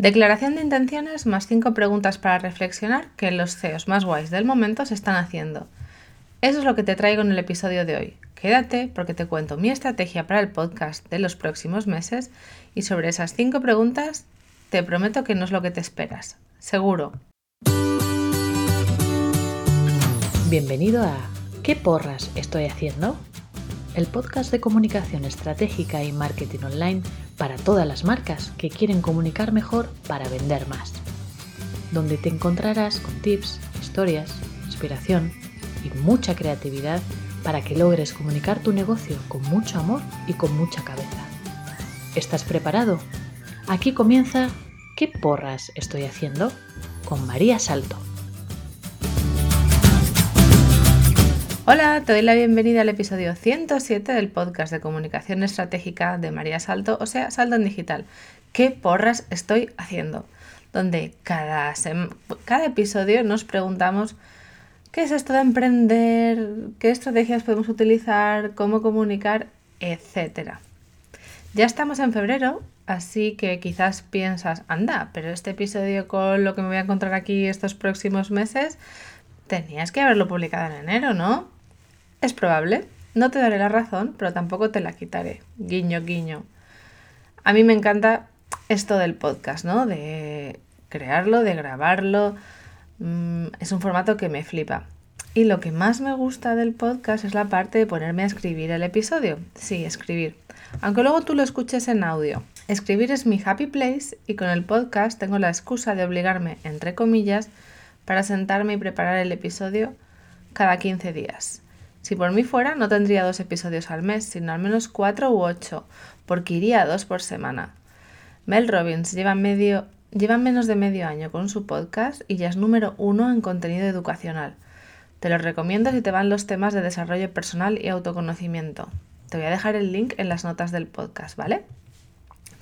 Declaración de intenciones más 5 preguntas para reflexionar que los CEOs más guays del momento se están haciendo. Eso es lo que te traigo en el episodio de hoy. Quédate porque te cuento mi estrategia para el podcast de los próximos meses y sobre esas 5 preguntas te prometo que no es lo que te esperas. Seguro. Bienvenido a ¿Qué porras estoy haciendo? El podcast de comunicación estratégica y marketing online para todas las marcas que quieren comunicar mejor para vender más. Donde te encontrarás con tips, historias, inspiración y mucha creatividad para que logres comunicar tu negocio con mucho amor y con mucha cabeza. ¿Estás preparado? Aquí comienza ¿Qué porras estoy haciendo? con María Salto. Hola, te doy la bienvenida al episodio 107 del podcast de comunicación estratégica de María Salto, o sea, Salto en Digital. ¿Qué porras estoy haciendo? Donde cada, cada episodio nos preguntamos qué es esto de emprender, qué estrategias podemos utilizar, cómo comunicar, etc. Ya estamos en febrero, así que quizás piensas, anda, pero este episodio con lo que me voy a encontrar aquí estos próximos meses, tenías que haberlo publicado en enero, ¿no? Es probable, no te daré la razón, pero tampoco te la quitaré. Guiño, guiño. A mí me encanta esto del podcast, ¿no? De crearlo, de grabarlo. Mm, es un formato que me flipa. Y lo que más me gusta del podcast es la parte de ponerme a escribir el episodio. Sí, escribir. Aunque luego tú lo escuches en audio. Escribir es mi happy place y con el podcast tengo la excusa de obligarme, entre comillas, para sentarme y preparar el episodio cada 15 días. Si por mí fuera, no tendría dos episodios al mes, sino al menos cuatro u ocho, porque iría a dos por semana. Mel Robbins lleva, medio, lleva menos de medio año con su podcast y ya es número uno en contenido educacional. Te lo recomiendo si te van los temas de desarrollo personal y autoconocimiento. Te voy a dejar el link en las notas del podcast, ¿vale?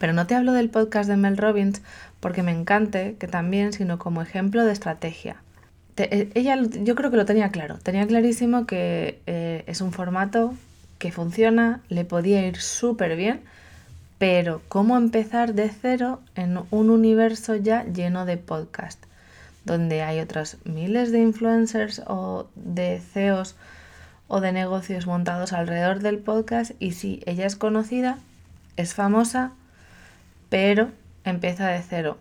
Pero no te hablo del podcast de Mel Robbins porque me encante, que también, sino como ejemplo de estrategia. Eh, ella yo creo que lo tenía claro, tenía clarísimo que eh, es un formato que funciona, le podía ir súper bien, pero cómo empezar de cero en un universo ya lleno de podcast, donde hay otros miles de influencers o de CEOs o de negocios montados alrededor del podcast. Y sí, ella es conocida, es famosa, pero empieza de cero.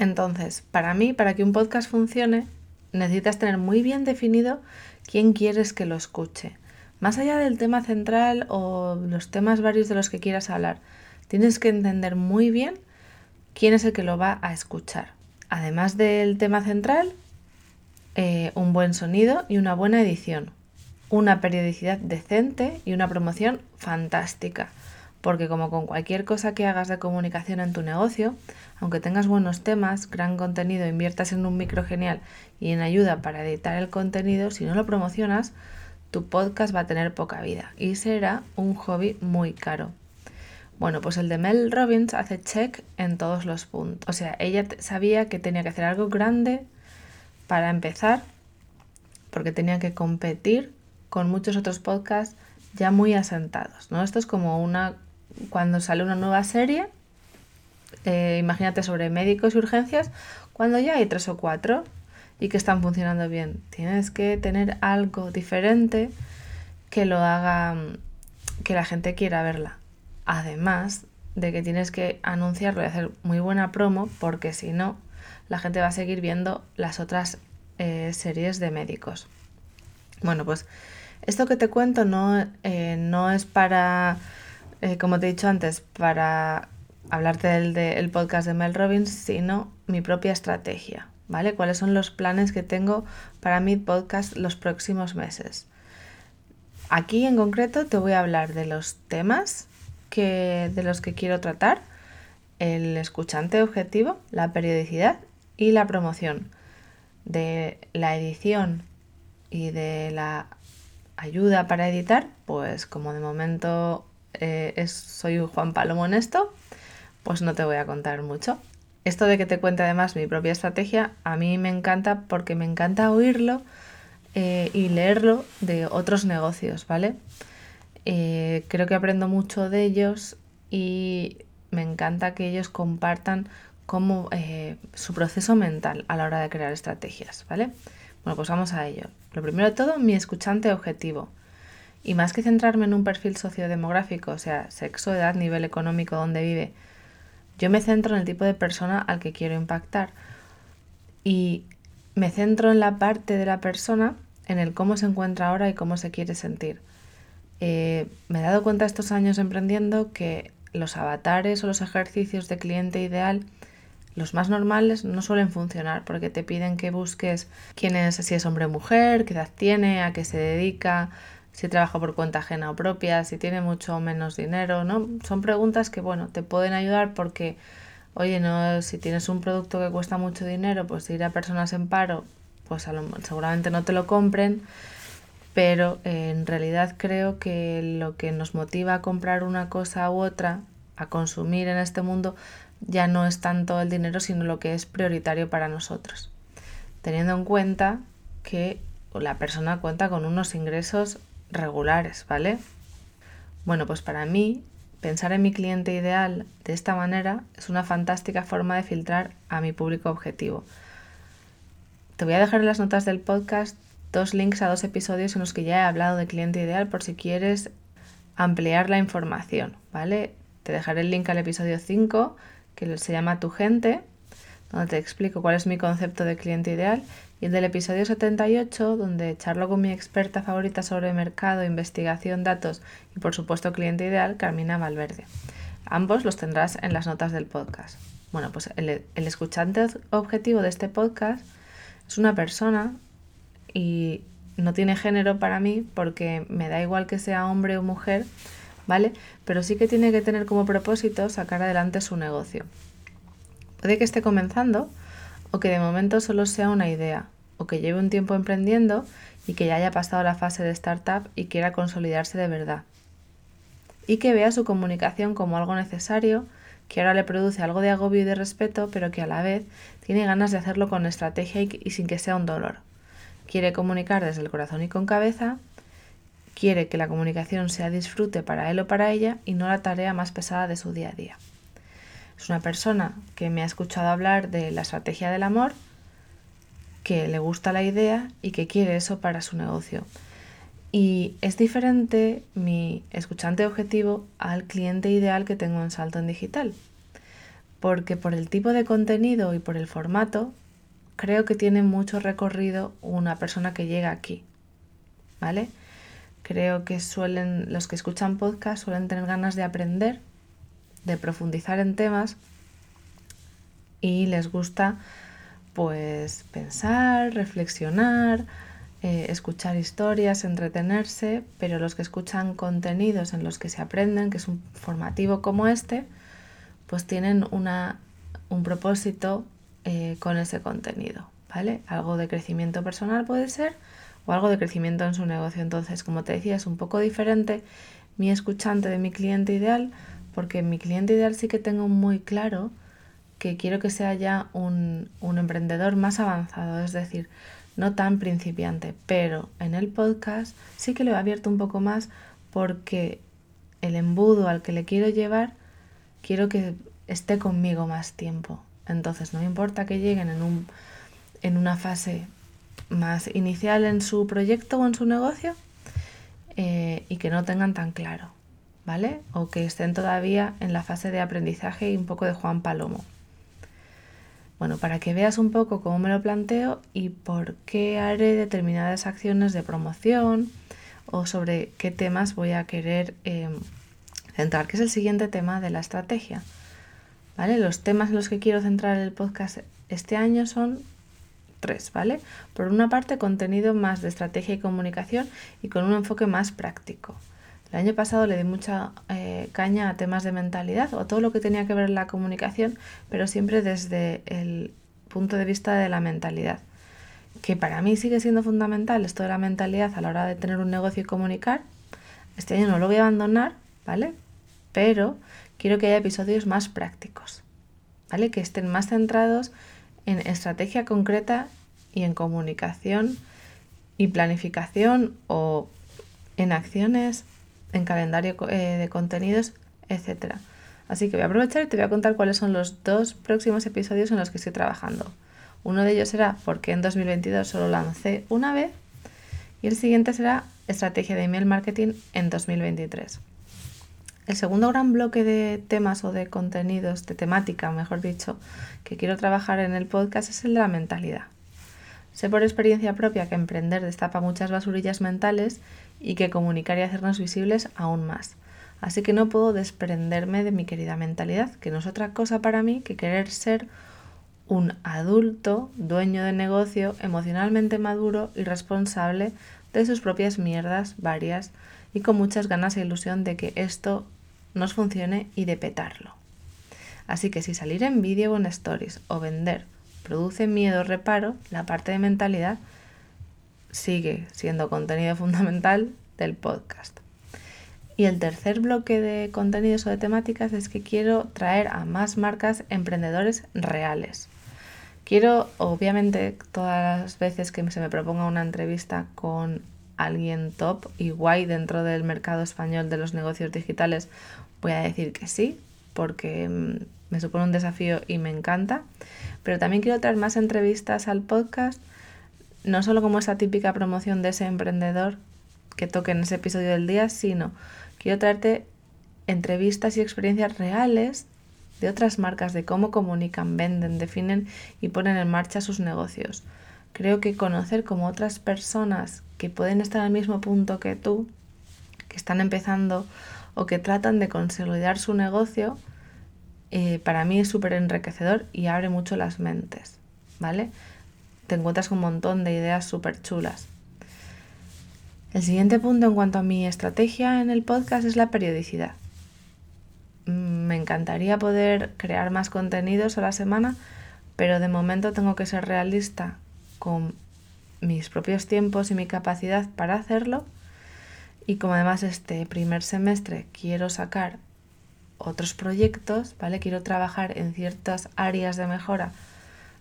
Entonces, para mí, para que un podcast funcione, necesitas tener muy bien definido quién quieres que lo escuche. Más allá del tema central o los temas varios de los que quieras hablar, tienes que entender muy bien quién es el que lo va a escuchar. Además del tema central, eh, un buen sonido y una buena edición, una periodicidad decente y una promoción fantástica porque como con cualquier cosa que hagas de comunicación en tu negocio, aunque tengas buenos temas, gran contenido, inviertas en un micro genial y en ayuda para editar el contenido, si no lo promocionas, tu podcast va a tener poca vida y será un hobby muy caro. Bueno, pues el de Mel Robbins hace check en todos los puntos. O sea, ella sabía que tenía que hacer algo grande para empezar, porque tenía que competir con muchos otros podcasts ya muy asentados, ¿no? Esto es como una cuando sale una nueva serie, eh, imagínate sobre médicos y urgencias, cuando ya hay tres o cuatro y que están funcionando bien. Tienes que tener algo diferente que lo haga que la gente quiera verla. Además de que tienes que anunciarlo y hacer muy buena promo, porque si no, la gente va a seguir viendo las otras eh, series de médicos. Bueno, pues esto que te cuento no, eh, no es para eh, como te he dicho antes, para hablarte del, podcast de Mel Robbins, sino mi propia estrategia, ¿vale? ¿Cuáles son los planes que tengo para mi podcast los próximos meses? Aquí en concreto te voy a hablar de los temas que, de los que quiero tratar, el escuchante objetivo, la periodicidad y la promoción, de la edición y de la ayuda para editar, pues como de momento eh, es, soy Juan Palomo en esto, pues no te voy a contar mucho. Esto de que te cuente además mi propia estrategia, a mí me encanta porque me encanta oírlo eh, y leerlo de otros negocios, ¿vale? Eh, creo que aprendo mucho de ellos y me encanta que ellos compartan cómo su proceso mental a la hora de crear estrategias, ¿vale? Bueno, pues vamos a ello. Lo primero de todo, mi escuchante objetivo. Y más que centrarme en un perfil sociodemográfico, o sea, sexo, edad, nivel económico, donde vive, yo me centro en el tipo de persona al que quiero impactar. Y me centro en la parte de la persona, en el cómo se encuentra ahora y cómo se quiere sentir. Eh, me he dado cuenta estos años emprendiendo que los avatares o los ejercicios de cliente ideal, los más normales, no suelen funcionar porque te piden que busques quién es, si es hombre o mujer, qué edad tiene, a qué se dedica, si trabaja por cuenta ajena o propia, si tiene mucho o menos dinero, ¿no? Son preguntas que, bueno, te pueden ayudar porque, oye, no, si tienes un producto que cuesta mucho dinero, pues ir a personas en paro, pues seguramente no te lo compren, pero eh, en realidad creo que lo que nos motiva a comprar una cosa u otra, a consumir en este mundo, ya no es tanto el dinero, sino lo que es prioritario para nosotros. Teniendo en cuenta que la persona cuenta con unos ingresos regulares, ¿vale? Bueno, pues para mí, pensar en mi cliente ideal de esta manera es una fantástica forma de filtrar a mi público objetivo. Te voy a dejar en las notas del podcast dos links a dos episodios en los que ya he hablado de cliente ideal por si quieres ampliar la información, ¿vale? Te dejaré el link al episodio 5 que se llama Tu gente, donde te explico cuál es mi concepto de cliente ideal, y el del episodio 78, donde charlo con mi experta favorita sobre mercado, investigación, datos y por supuesto cliente ideal, Carmina Valverde. Ambos los tendrás en las notas del podcast. Bueno, pues el, el escuchante objetivo de este podcast es una persona y no tiene género para mí porque me da igual que sea hombre o mujer, ¿vale? Pero sí que tiene que tener como propósito sacar adelante su negocio. Puede que esté comenzando o que de momento solo sea una idea, o que lleve un tiempo emprendiendo y que ya haya pasado la fase de startup y quiera consolidarse de verdad. Y que vea su comunicación como algo necesario, que ahora le produce algo de agobio y de respeto, pero que a la vez tiene ganas de hacerlo con estrategia y, sin que sea un dolor. Quiere comunicar desde el corazón y con cabeza, quiere que la comunicación sea disfrute para él o para ella y no la tarea más pesada de su día a día. Es una persona que me ha escuchado hablar de la estrategia del amor, que le gusta la idea y que quiere eso para su negocio. Y es diferente mi escuchante objetivo al cliente ideal que tengo en Salto en Digital. Porque por el tipo de contenido y por el formato, creo que tiene mucho recorrido una persona que llega aquí. ¿Vale? Creo que suelen, los que escuchan podcast suelen tener ganas de aprender, de profundizar en temas y les gusta pues pensar, reflexionar, eh, escuchar historias, entretenerse, pero los que escuchan contenidos en los que se aprenden, que es un formativo como este, pues tienen una, un propósito eh, con ese contenido, ¿vale? Algo de crecimiento personal puede ser o algo de crecimiento en su negocio. Entonces, como te decía, es un poco diferente mi escuchante de mi cliente ideal, porque mi cliente ideal sí que tengo muy claro que quiero que sea ya un, un emprendedor más avanzado, es decir, no tan principiante, pero en el podcast sí que lo he abierto un poco más porque el embudo al que le quiero llevar, quiero que esté conmigo más tiempo. Entonces no me importa que lleguen en, un, en una fase más inicial en su proyecto o en su negocio eh, y que no tengan tan claro, ¿vale? O que estén todavía en la fase de aprendizaje y un poco de Juan Palomo. Bueno, para que veas un poco cómo me lo planteo y por qué haré determinadas acciones de promoción o sobre qué temas voy a querer em, centrar, que es el siguiente tema de la estrategia. ¿Vale? Los temas en los que quiero centrar el podcast este año son tres, ¿vale? Por una parte, contenido más de estrategia y comunicación y con un enfoque más práctico. El año pasado le di mucha eh, caña a temas de mentalidad o todo lo que tenía que ver la comunicación, pero siempre desde el punto de vista de la mentalidad, que para mí sigue siendo fundamental esto de la mentalidad a la hora de tener un negocio y comunicar. Este año no lo voy a abandonar, ¿vale? Pero quiero que haya episodios más prácticos, ¿vale? Que estén más centrados en estrategia concreta y en comunicación y planificación o en acciones en calendario eh, de contenidos, etc. Así que voy a aprovechar y te voy a contar cuáles son los dos próximos episodios en los que estoy trabajando. Uno de ellos será porque en 2022 solo lancé una vez y el siguiente será estrategia de email marketing en 2023. El segundo gran bloque de temas o de contenidos, de temática, mejor dicho, que quiero trabajar en el podcast es el de la mentalidad. Sé por experiencia propia que emprender destapa muchas basurillas mentales y que comunicar y hacernos visibles aún más. Así que no puedo desprenderme de mi querida mentalidad, que no es otra cosa para mí que querer ser un adulto, dueño de negocio, emocionalmente maduro y responsable de sus propias mierdas varias y con muchas ganas e ilusión de que esto nos funcione y de petarlo. Así que si salir en vídeo o en stories o vender produce miedo o reparo, la parte de mentalidad sigue siendo contenido fundamental del podcast. Y el tercer bloque de contenidos o de temáticas es que quiero traer a más marcas emprendedores reales. Quiero, obviamente, todas las veces que se me proponga una entrevista con alguien top y guay dentro del mercado español de los negocios digitales, voy a decir que sí, porque mm, me supone un desafío y me encanta. Pero también quiero traer más entrevistas al podcast, no solo como esa típica promoción de ese emprendedor que toque en ese episodio del día, sino quiero traerte entrevistas y experiencias reales de otras marcas, de cómo comunican, venden, definen y ponen en marcha sus negocios. Creo que conocer como otras personas que pueden estar al mismo punto que tú, que están empezando o que tratan de consolidar su negocio, eh, para mí es súper enriquecedor y abre mucho las mentes, ¿vale? Te encuentras un montón de ideas súper chulas. El siguiente punto en cuanto a mi estrategia en el podcast es la periodicidad. Mm, me encantaría poder crear más contenidos a la semana, pero de momento tengo que ser realista con mis propios tiempos y mi capacidad para hacerlo. Y como además este primer semestre quiero sacar otros proyectos, ¿vale? Quiero trabajar en ciertas áreas de mejora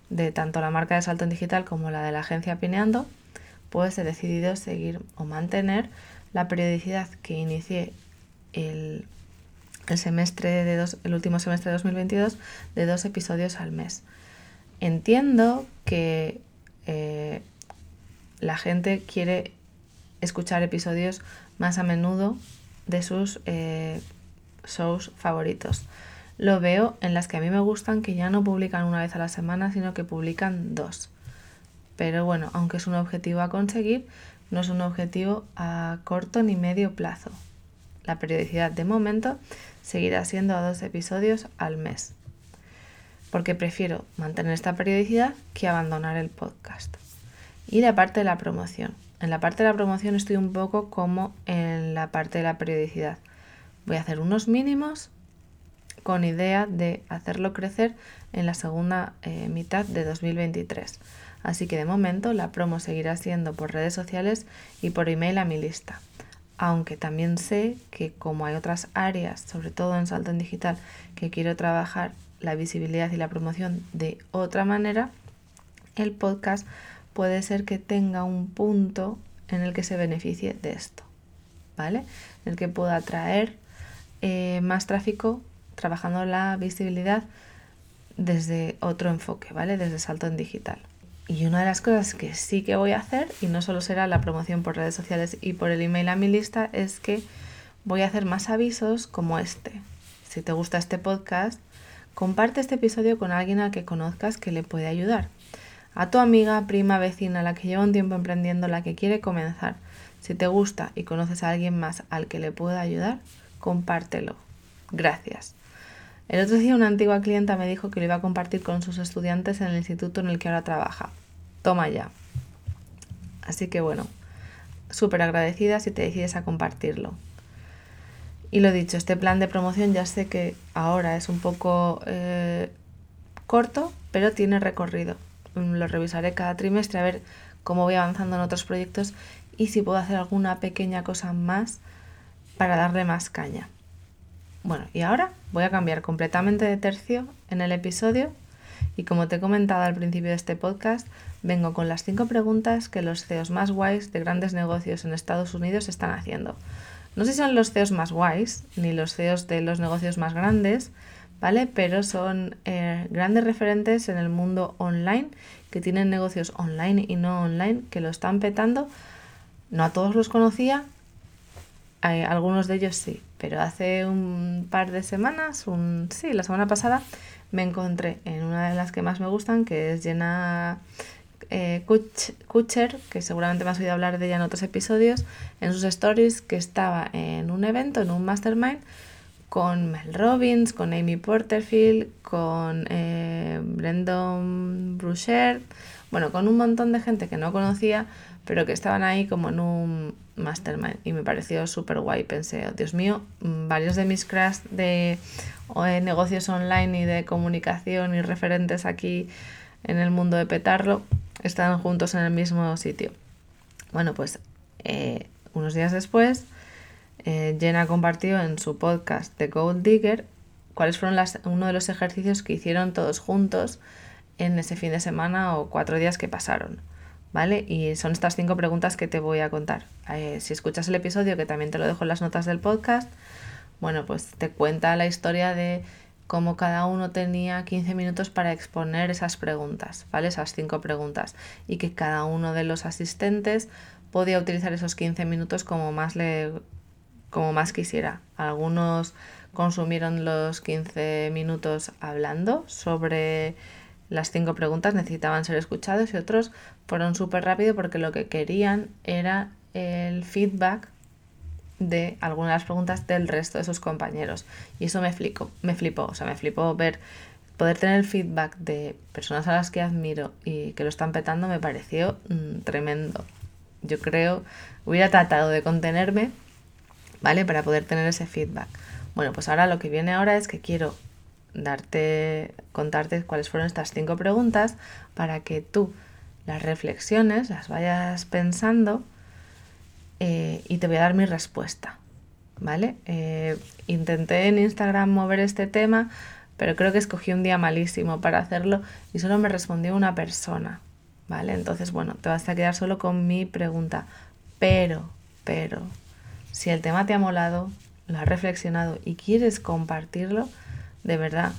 de tanto la marca de salto en digital como la de la agencia Pineando, pues he decidido seguir o mantener la periodicidad que inicié el, semestre de dos, el último semestre de 2022 de dos episodios al mes. Entiendo que eh, la gente quiere escuchar episodios más a menudo de sus eh, shows favoritos. Lo veo en las que a mí me gustan que ya no publican una vez a la semana, sino que publican dos. Pero bueno, aunque es un objetivo a conseguir, no es un objetivo a corto ni medio plazo. La periodicidad de momento seguirá siendo a dos episodios al mes, porque prefiero mantener esta periodicidad que abandonar el podcast. Y la parte de la promoción. En la parte de la promoción estoy un poco como en la parte de la periodicidad. Voy a hacer unos mínimos con idea de hacerlo crecer en la segunda eh, mitad de 2023. Así que de momento la promo seguirá siendo por redes sociales y por email a mi lista. Aunque también sé que como hay otras áreas, sobre todo en Salto en Digital, que quiero trabajar la visibilidad y la promoción de otra manera, el podcast puede ser que tenga un punto en el que se beneficie de esto, ¿vale? En el que pueda atraer eh, más tráfico trabajando la visibilidad desde otro enfoque, ¿vale? Desde salto en digital. Y una de las cosas que sí que voy a hacer, y no solo será la promoción por redes sociales y por el email a mi lista, es que voy a hacer más avisos como este. Si te gusta este podcast, comparte este episodio con alguien al que conozcas que le puede ayudar. A tu amiga, prima, vecina, la que lleva un tiempo emprendiendo, la que quiere comenzar. Si te gusta y conoces a alguien más al que le pueda ayudar, compártelo. Gracias. El otro día una antigua clienta me dijo que lo iba a compartir con sus estudiantes en el instituto en el que ahora trabaja. Toma ya. Así que bueno, súper agradecida si te decides a compartirlo. Y lo dicho, este plan de promoción ya sé que ahora es un poco eh, corto, pero tiene recorrido. Lo revisaré cada trimestre a ver cómo voy avanzando en otros proyectos y si puedo hacer alguna pequeña cosa más para darle más caña. Bueno, y ahora voy a cambiar completamente de tercio en el episodio y como te he comentado al principio de este podcast, vengo con las cinco preguntas que los CEOs más guays de grandes negocios en Estados Unidos están haciendo. No sé si son los CEOs más guays, ni los CEOs de los negocios más grandes, ¿vale? Pero son eh, grandes referentes en el mundo online, que tienen negocios online y no online, que lo están petando. No a todos los conocía, algunos de ellos sí, pero hace un par de semanas, un, sí, la semana pasada, me encontré en una de las que más me gustan, que es Jenna eh, que seguramente me has oído hablar de ella en otros episodios, en sus stories, que estaba en un evento, en un mastermind, con Mel Robbins, con Amy Porterfield, con eh, Brendan Brusher, bueno, con un montón de gente que no conocía, pero que estaban ahí como en un mastermind y me pareció súper guay. Pensé, Dios mío, mm, varios de mis crash de negocios online y de comunicación y referentes aquí en el mundo de petarlo están juntos en el mismo sitio. Bueno, pues eh, unos días después, eh, Jenna compartió en su podcast The Gold Digger cuáles fueron las, uno de los ejercicios que hicieron todos juntos en ese fin de semana o cuatro días que pasaron. ¿Vale? Y son estas cinco preguntas que te voy a contar. Eh, si escuchas el episodio, que también te lo dejo en las notas del podcast, bueno, pues te cuenta la historia de cómo cada uno tenía 15 minutos para exponer esas preguntas, ¿vale? Esas cinco preguntas. Y que cada uno de los asistentes podía utilizar esos 15 minutos como más le como más quisiera. Algunos consumieron los 15 minutos hablando sobre las cinco preguntas, necesitaban ser escuchados y otros fueron súper rápido porque lo que querían era el feedback de algunas de las preguntas del resto de sus compañeros. Y eso me flipó, me flipó, o sea, me flipó ver, poder tener el feedback de personas a las que admiro y que lo están petando me pareció mm, tremendo. Yo creo, hubiera tratado de contenerme, ¿vale? Para poder tener ese feedback. Bueno, pues ahora lo que viene ahora es que quiero darte, contarte cuáles fueron estas cinco preguntas para que tú las reflexiones, las vayas pensando eh, y te voy a dar mi respuesta. ¿Vale? Eh, intenté en Instagram mover este tema, pero creo que escogí un día malísimo para hacerlo y solo me respondió una persona. ¿Vale? Entonces, bueno, te vas a quedar solo con mi pregunta. Pero, pero, si el tema te ha molado, lo has reflexionado y quieres compartirlo, de verdad,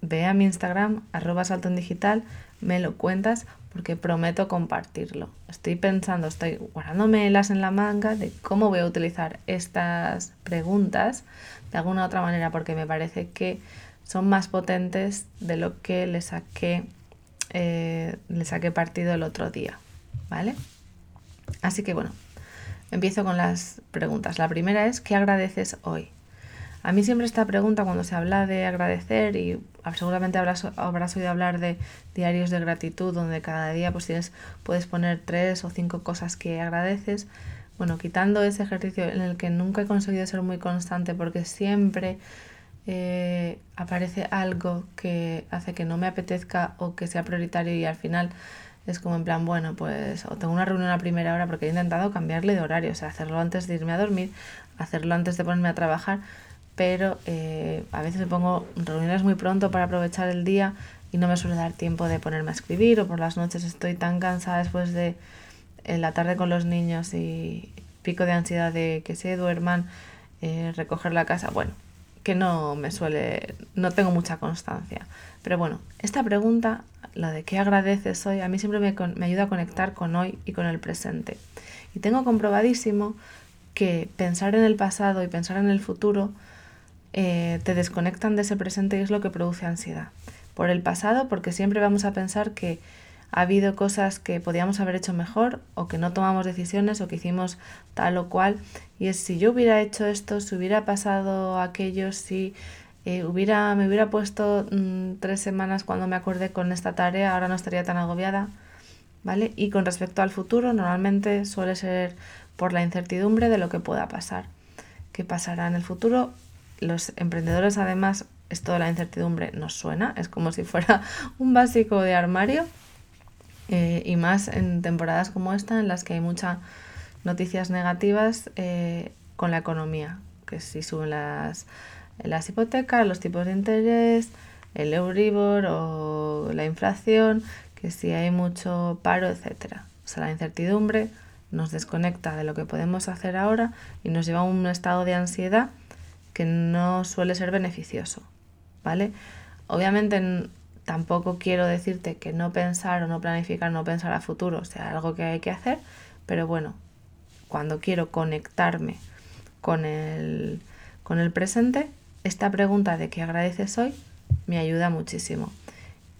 ve a mi Instagram, arroba salto en digital, me lo cuentas porque prometo compartirlo. Estoy pensando, estoy guardándome las en la manga de cómo voy a utilizar estas preguntas de alguna otra manera porque me parece que son más potentes de lo que le saqué, eh, le saqué partido el otro día. ¿Vale? Así que bueno, empiezo con las preguntas. La primera es, ¿qué agradeces hoy? A mí siempre esta pregunta cuando se habla de agradecer y seguramente habrás, habrás oído hablar de diarios de gratitud donde cada día pues tienes, puedes poner tres o cinco cosas que agradeces. Bueno, quitando ese ejercicio en el que nunca he conseguido ser muy constante porque siempre eh, aparece algo que hace que no me apetezca o que sea prioritario y al final es como en plan, bueno, pues o tengo una reunión a primera hora porque he intentado cambiarle de horario, o sea, hacerlo antes de irme a dormir, hacerlo antes de ponerme a trabajar, pero eh, a veces me pongo reuniones muy pronto para aprovechar el día y no me suele dar tiempo de ponerme a escribir o por las noches estoy tan cansada después de en la tarde con los niños y pico de ansiedad de que se duerman, eh, recoger la casa, bueno, que no me suele, no tengo mucha constancia. Pero bueno, esta pregunta, la de qué agradeces hoy, a mí siempre me, me ayuda a conectar con hoy y con el presente. Y tengo comprobadísimo que pensar en el pasado y pensar en el futuro eh, te desconectan de ese presente y es lo que produce ansiedad. Por el pasado, porque siempre vamos a pensar que ha habido cosas que podíamos haber hecho mejor o que no tomamos decisiones o que hicimos tal o cual. Y es si yo hubiera hecho esto, si hubiera pasado aquello, si eh, hubiera, me hubiera puesto mm, tres semanas cuando me acordé con esta tarea, ahora no estaría tan agobiada. ¿Vale? Y con respecto al futuro, normalmente suele ser por la incertidumbre de lo que pueda pasar. ¿Qué pasará en el futuro? Los emprendedores además esto de la incertidumbre nos suena, es como si fuera un básico de armario eh, y más en temporadas como esta en las que hay muchas noticias negativas eh, con la economía, que si suben las, las hipotecas, los tipos de interés, el Euribor o la inflación, que si hay mucho paro, etcétera. O sea, la incertidumbre nos desconecta de lo que podemos hacer ahora y nos lleva a un estado de ansiedad que no suele ser beneficioso, ¿vale? Obviamente tampoco quiero decirte que no pensar o no planificar, no pensar a futuro sea algo que hay que hacer, pero bueno, cuando quiero conectarme con el, con el presente, esta pregunta de qué agradeces hoy me ayuda muchísimo.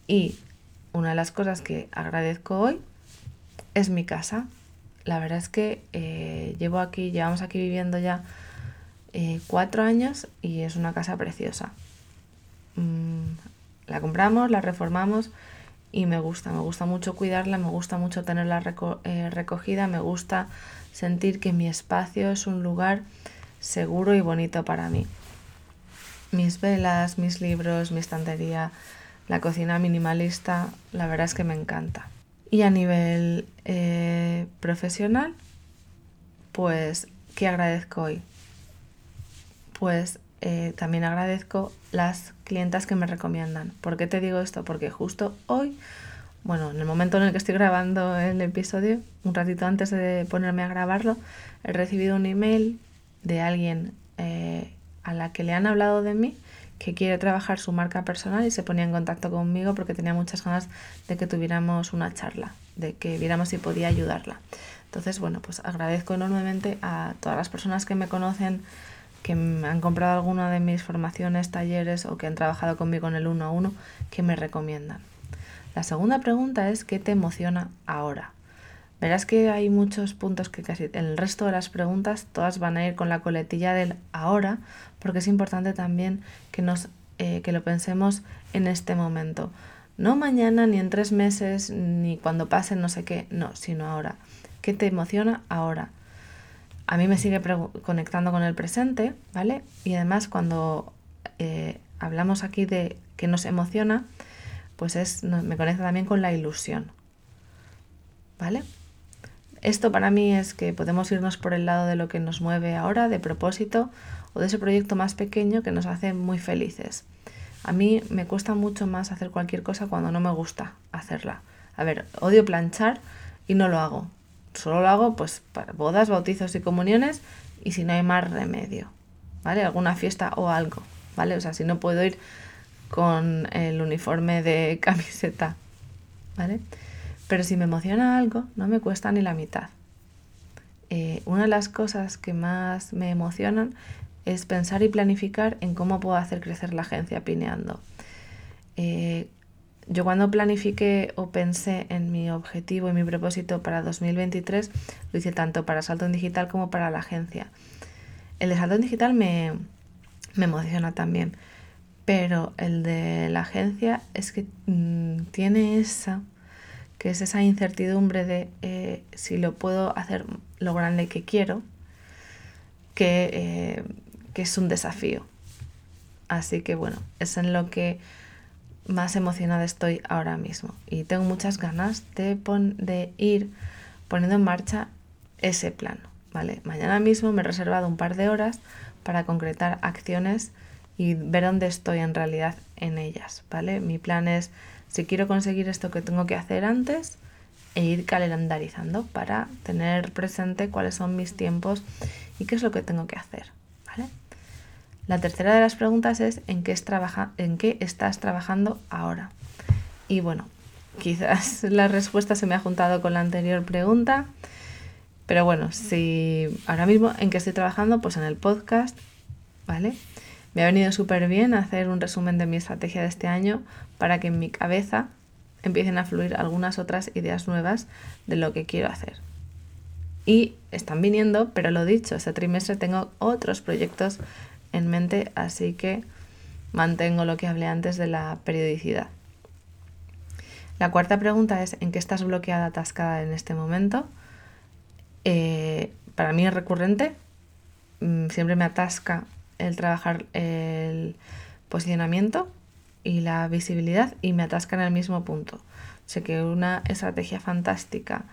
Y una de las cosas que agradezco hoy es mi casa. La verdad es que eh, llevo aquí, llevamos aquí viviendo ya eh, cuatro años y es una casa preciosa. Mm, la compramos, la reformamos y me gusta, me gusta mucho cuidarla, me gusta mucho tenerla eh, recogida, me gusta sentir que mi espacio es un lugar seguro y bonito para mí. Mis velas, mis libros, mi estantería, la cocina minimalista, la verdad es que me encanta. Y a nivel eh, profesional, pues, ¿qué agradezco hoy? Pues eh, también agradezco las clientas que me recomiendan. ¿Por qué te digo esto? Porque justo hoy, bueno, en el momento en el que estoy grabando el episodio, un ratito antes de ponerme a grabarlo, he recibido un email de alguien eh, a la que le han hablado de mí que quiere trabajar su marca personal y se ponía en contacto conmigo porque tenía muchas ganas de que tuviéramos una charla, de que viéramos si podía ayudarla. Entonces, bueno, pues agradezco enormemente a todas las personas que me conocen, que han comprado alguna de mis formaciones, talleres o que han trabajado conmigo en el uno a uno, que me recomiendan. La segunda pregunta es ¿qué te emociona ahora? Verás que hay muchos puntos que casi el resto de las preguntas todas van a ir con la coletilla del ahora, porque es importante también que, nos, eh, que lo pensemos en este momento. No mañana, ni en tres meses, ni cuando pase no sé qué, no, sino ahora. ¿Qué te emociona ahora? A mí me sigue conectando con el presente, ¿vale? Y además cuando eh, hablamos aquí de que nos emociona, pues es, me conecta también con la ilusión, ¿vale? Esto para mí es que podemos irnos por el lado de lo que nos mueve ahora, de propósito, o de ese proyecto más pequeño que nos hace muy felices. A mí me cuesta mucho más hacer cualquier cosa cuando no me gusta hacerla. A ver, odio planchar y no lo hago. Solo lo hago pues para bodas, bautizos y comuniones y si no hay más remedio, ¿vale? Alguna fiesta o algo, ¿vale? O sea, si no puedo ir con el uniforme de camiseta, ¿vale? Pero si me emociona algo, no me cuesta ni la mitad. Eh, una de las cosas que más me emocionan es pensar y planificar en cómo puedo hacer crecer la agencia Pineando. Eh, yo cuando planifiqué o pensé en mi objetivo y mi propósito para 2023, lo hice tanto para Salto en Digital como para la agencia. El de Salto en Digital me, me emociona también, pero el de la agencia es que mm, tiene esa que es esa incertidumbre de eh, si lo puedo hacer lo grande que quiero, que, eh, que, es un desafío. Así que bueno, es en lo que más emocionada estoy ahora mismo y tengo muchas ganas de, de ir poniendo en marcha ese plan. ¿vale? Mañana mismo me he reservado un par de horas para concretar acciones y ver dónde estoy en realidad en ellas. ¿vale? Mi plan es si quiero conseguir esto que tengo que hacer antes e ir calendarizando para tener presente cuáles son mis tiempos y qué es lo que tengo que hacer. La tercera de las preguntas es ¿en qué, en qué estás trabajando ahora? Y bueno, quizás la respuesta se me ha juntado con la anterior pregunta, pero bueno, si ahora mismo en qué estoy trabajando, pues en el podcast, ¿vale? Me ha venido súper bien hacer un resumen de mi estrategia de este año para que en mi cabeza empiecen a fluir algunas otras ideas nuevas de lo que quiero hacer. Y están viniendo, pero lo dicho, este trimestre tengo otros proyectos en mente, así que mantengo lo que hablé antes de la periodicidad. La cuarta pregunta es, ¿en qué estás bloqueada, atascada en este momento? Eh, para mí es recurrente, mm, siempre me atasca el trabajar el posicionamiento y la visibilidad y me atasca en el mismo punto. Sé que una estrategia fantástica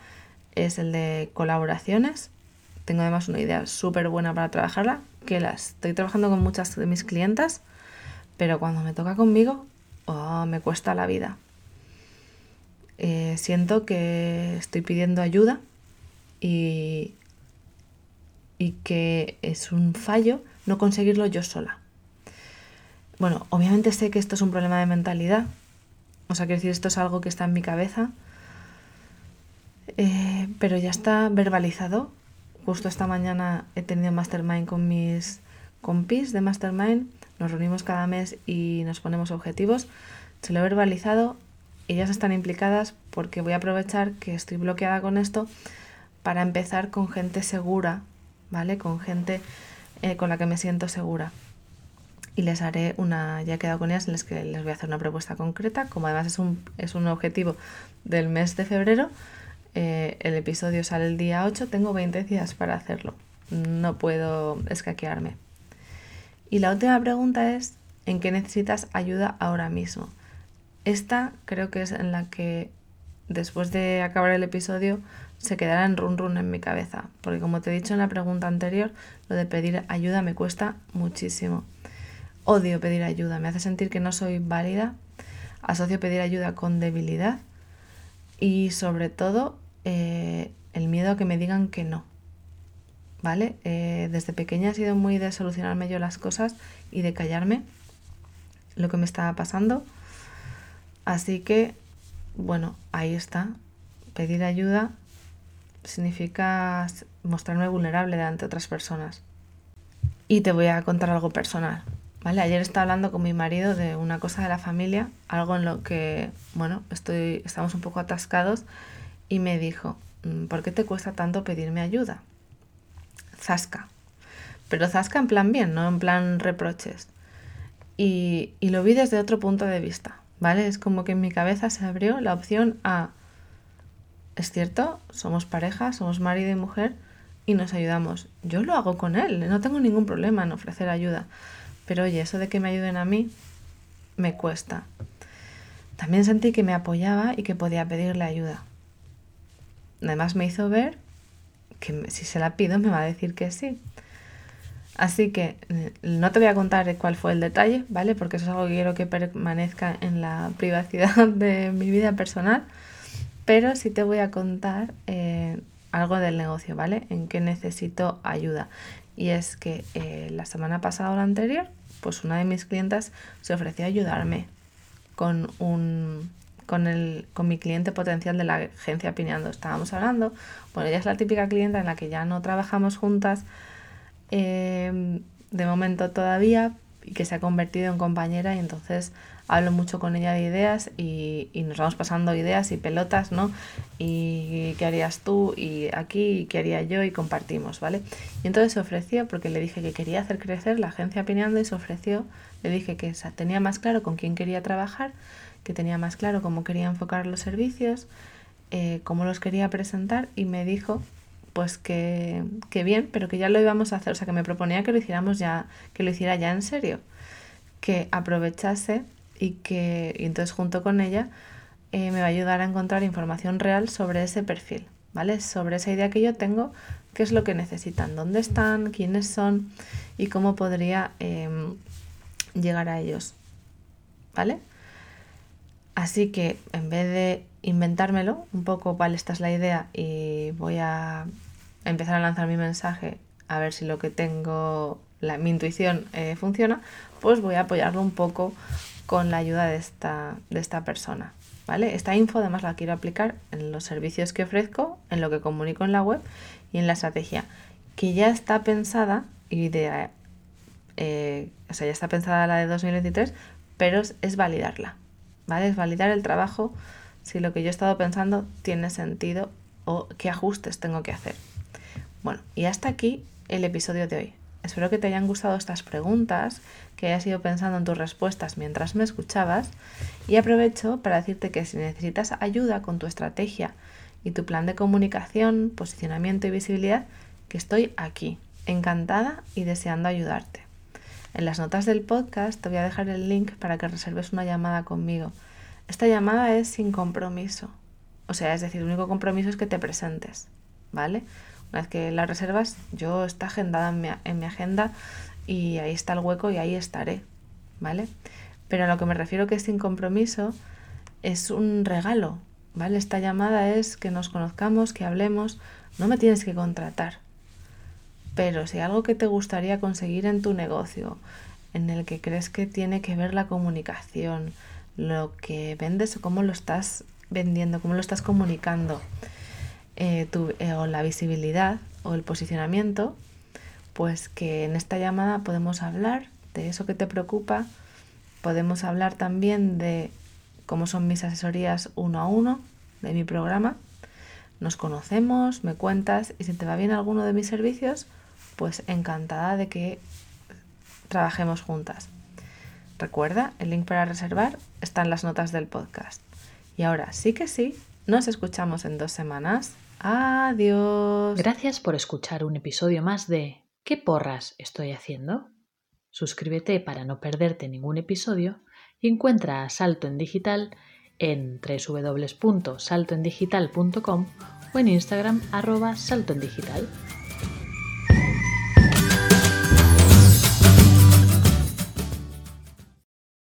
es el de colaboraciones. Tengo además una idea súper buena para trabajarla, que la estoy trabajando con muchas de mis clientas, pero cuando me toca conmigo, oh, me cuesta la vida. Eh, siento que estoy pidiendo ayuda y, y que es un fallo no conseguirlo yo sola. Bueno, obviamente sé que esto es un problema de mentalidad, o sea, quiero decir, esto es algo que está en mi cabeza, eh, pero ya está verbalizado. Justo esta mañana he tenido mastermind con mis compis de mastermind, nos reunimos cada mes y nos ponemos objetivos. Se lo he verbalizado, ellas están implicadas porque voy a aprovechar que estoy bloqueada con esto para empezar con gente segura, ¿vale? Con gente eh, con la que me siento segura. Y les haré una, ya he quedado con ellas, les, que les voy a hacer una propuesta concreta, como además es un, es un objetivo del mes de febrero, eh, el episodio sale el día 8, tengo 20 días para hacerlo, no puedo escaquearme. Y la última pregunta es, ¿en qué necesitas ayuda ahora mismo? Esta creo que es en la que después de acabar el episodio se quedará en run run en mi cabeza, porque como te he dicho en la pregunta anterior, lo de pedir ayuda me cuesta muchísimo. Odio pedir ayuda, me hace sentir que no soy válida, asocio pedir ayuda con debilidad y sobre todo eh, el miedo a que me digan que no. ¿Vale? Eh, desde pequeña he sido muy de solucionarme yo las cosas y de callarme lo que me estaba pasando. Así que, bueno, ahí está. Pedir ayuda significa mostrarme vulnerable delante de otras personas. Y te voy a contar algo personal. ¿Vale? Ayer estaba hablando con mi marido de una cosa de la familia, algo en lo que, bueno, estoy, estamos un poco atascados y me dijo, mm, ¿por qué te cuesta tanto pedirme ayuda? Zasca. Pero zasca en plan bien, no en plan reproches. Y, y lo vi desde otro punto de vista, ¿vale? Es como que en mi cabeza se abrió la opción a es cierto, somos pareja, somos marido y mujer y nos ayudamos. Yo lo hago con él, no tengo ningún problema en ofrecer ayuda. Pero oye, eso de que me ayuden a mí me cuesta. También sentí que me apoyaba y que podía pedirle ayuda. Además me hizo ver que si se la pido me va a decir que sí. Así que eh, no te voy a contar cuál fue el detalle, ¿vale? Porque eso es algo que quiero que permanezca en la privacidad de mi vida personal pero sí te voy a contar eh, algo del negocio, ¿vale? En qué necesito ayuda. Y es que eh, la semana pasada o la anterior, pues una de mis clientas se ofreció a ayudarme con un con el con mi cliente potencial de la agencia Pineando. Estábamos hablando, bueno, ella es la típica clienta en la que ya no trabajamos juntas eh, de momento todavía y que se ha convertido en compañera y entonces hablo mucho con ella de ideas y, nos vamos pasando ideas y pelotas, ¿no? Y qué harías tú y aquí y qué haría yo y compartimos, ¿vale? Y entonces se ofreció, porque le dije que quería hacer crecer la agencia Pineando y se ofreció, le dije que tenía más claro con quién quería trabajar, que tenía más claro cómo quería enfocar los servicios, eh, cómo los quería presentar y me dijo pues que, que bien, pero que ya lo íbamos a hacer, o sea que me proponía que lo hiciéramos ya, que lo hiciera ya en serio, que aprovechase y que y entonces junto con ella eh, me va a ayudar a encontrar información real sobre ese perfil, ¿vale? Sobre esa idea que yo tengo, qué es lo que necesitan, dónde están, quiénes son y cómo podría em, llegar a ellos, ¿vale? Así que en vez de inventármelo un poco, vale, esta es la idea y voy a empezar a lanzar mi mensaje a ver si lo que tengo, la, mi intuición eh, funciona, pues voy a apoyarlo un poco con la ayuda de esta, de esta persona. ¿Vale? Esta info además la quiero aplicar en los servicios que ofrezco, en lo que comunico en la web y en la estrategia, que ya está pensada y de, eh, o sea, ya está pensada la de 2023, pero es, validarla, ¿vale? Es validar el trabajo si lo que yo he estado pensando tiene sentido o qué ajustes tengo que hacer. Bueno, y hasta aquí el episodio de hoy. Espero que te hayan gustado estas preguntas, que hayas ido pensando en tus respuestas mientras me escuchabas y aprovecho para decirte que si necesitas ayuda con tu estrategia y tu plan de comunicación, posicionamiento y visibilidad, que estoy aquí, encantada y deseando ayudarte. En las notas del podcast te voy a dejar el link para que reserves una llamada conmigo. Esta llamada es sin compromiso. O sea, es decir, el único compromiso es que te presentes, ¿vale? Una vez que la reservas, yo está agendada en mi, en mi agenda y ahí está el hueco y ahí estaré, ¿vale? Pero a lo que me refiero que es sin compromiso es un regalo, ¿vale? Esta llamada es que nos conozcamos, que hablemos, no me tienes que contratar. Pero si algo que te gustaría conseguir en tu negocio, en el que crees que tiene que ver la comunicación, lo que vendes o cómo lo estás vendiendo, cómo lo estás comunicando, eh, eh, o la visibilidad o el posicionamiento, pues que en esta llamada podemos hablar de eso que te preocupa, podemos hablar también de cómo son mis asesorías uno a uno de mi programa, nos conocemos, me cuentas y si te va bien alguno de mis servicios, pues encantada de que trabajemos juntas. Recuerda, el link para reservar está en las notas del podcast. Y ahora sí que sí, nos escuchamos en dos semanas. Adiós. Gracias por escuchar un episodio más de ¿Qué porras estoy haciendo? Suscríbete para no perderte ningún episodio y encuentra a Salto en Digital en www.saltoendigital.com o en Instagram arroba saltoendigital.